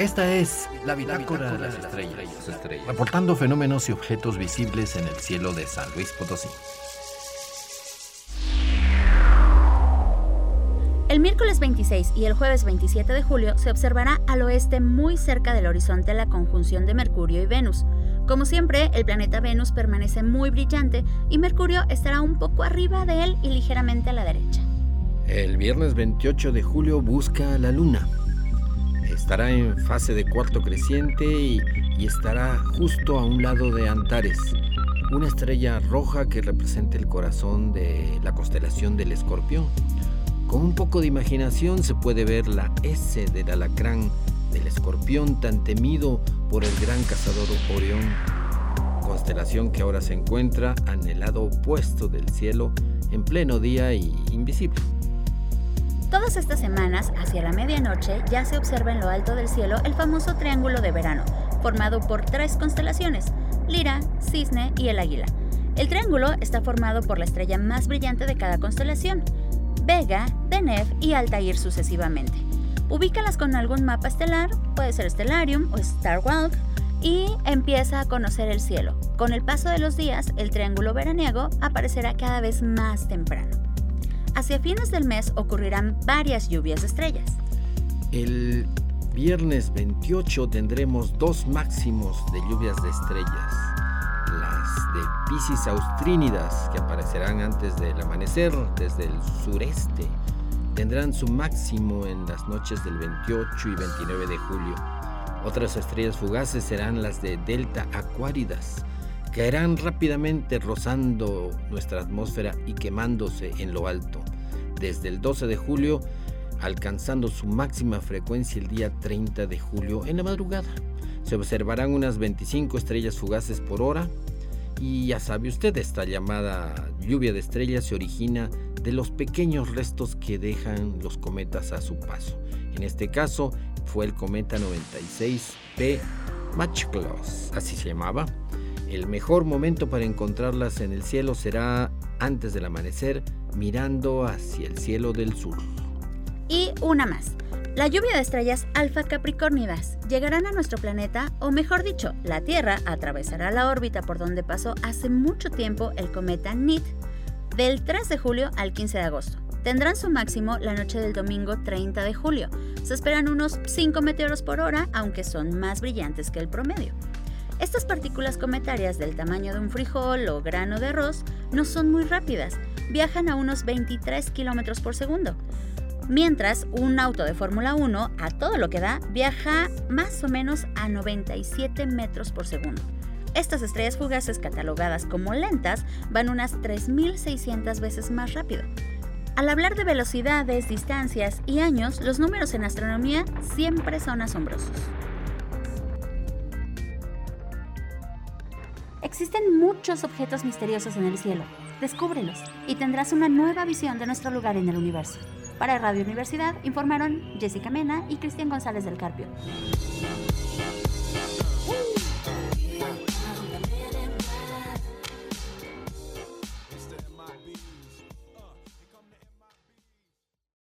Esta es la bitácora de las estrellas, reportando fenómenos y objetos visibles en el cielo de San Luis Potosí. El miércoles 26 y el jueves 27 de julio se observará al oeste muy cerca del horizonte la conjunción de Mercurio y Venus. Como siempre, el planeta Venus permanece muy brillante y Mercurio estará un poco arriba de él y ligeramente a la derecha. El viernes 28 de julio busca la Luna. Estará en fase de cuarto creciente y, estará justo a un lado de Antares, una estrella roja que representa el corazón de la constelación del Escorpión. Con un poco de imaginación se puede ver la S del alacrán, del escorpión tan temido por el gran cazador Orión, constelación que ahora se encuentra en el lado opuesto del cielo, en pleno día y invisible. Todas estas semanas, hacia la medianoche, ya se observa en lo alto del cielo el famoso triángulo de verano, formado por tres constelaciones, Lira, Cisne y el Águila. El triángulo está formado por la estrella más brillante de cada constelación, Vega, Deneb y Altair sucesivamente. Ubícalas con algún mapa estelar, puede ser Stellarium o Star Walk, y empieza a conocer el cielo. Con el paso de los días, el triángulo veraniego aparecerá cada vez más temprano. Hacia fines del mes ocurrirán varias lluvias de estrellas. El viernes 28 tendremos dos máximos de lluvias de estrellas. Las de Pisces austrínidas, que aparecerán antes del amanecer desde el sureste, tendrán su máximo en las noches del 28 y 29 de julio. Otras estrellas fugaces serán las de Delta Aquáridas. Caerán rápidamente rozando nuestra atmósfera y quemándose en lo alto. Desde el 12 de julio, alcanzando su máxima frecuencia el día 30 de julio en la madrugada. Se observarán unas 25 estrellas fugaces por hora y ya sabe usted, esta llamada lluvia de estrellas se origina de los pequeños restos que dejan los cometas a su paso. En este caso fue el cometa 96P Matchclaws, así se llamaba. El mejor momento para encontrarlas en el cielo será antes del amanecer, mirando hacia el cielo del sur. Y una más. La lluvia de estrellas alfa capricornidas llegarán a nuestro planeta, o mejor dicho, la Tierra atravesará la órbita por donde pasó hace mucho tiempo el cometa NIT, del 3 de julio al 15 de agosto. Tendrán su máximo la noche del domingo 30 de julio. Se esperan unos 5 meteoros por hora, aunque son más brillantes que el promedio. Estas partículas cometarias del tamaño de un frijol o grano de arroz no son muy rápidas, viajan a unos 23 kilómetros por segundo mientras un auto de Fórmula 1, a todo lo que da, viaja más o menos a 97 metros por segundo. Estas estrellas fugaces catalogadas como lentas van unas 3.600 veces más rápido. Al hablar de velocidades, distancias y años, los números en astronomía siempre son asombrosos. Existen muchos objetos misteriosos en el cielo. Descúbrelos y tendrás una nueva visión de nuestro lugar en el universo. Para Radio Universidad informaron Jessica Mena y Cristian González del Carpio.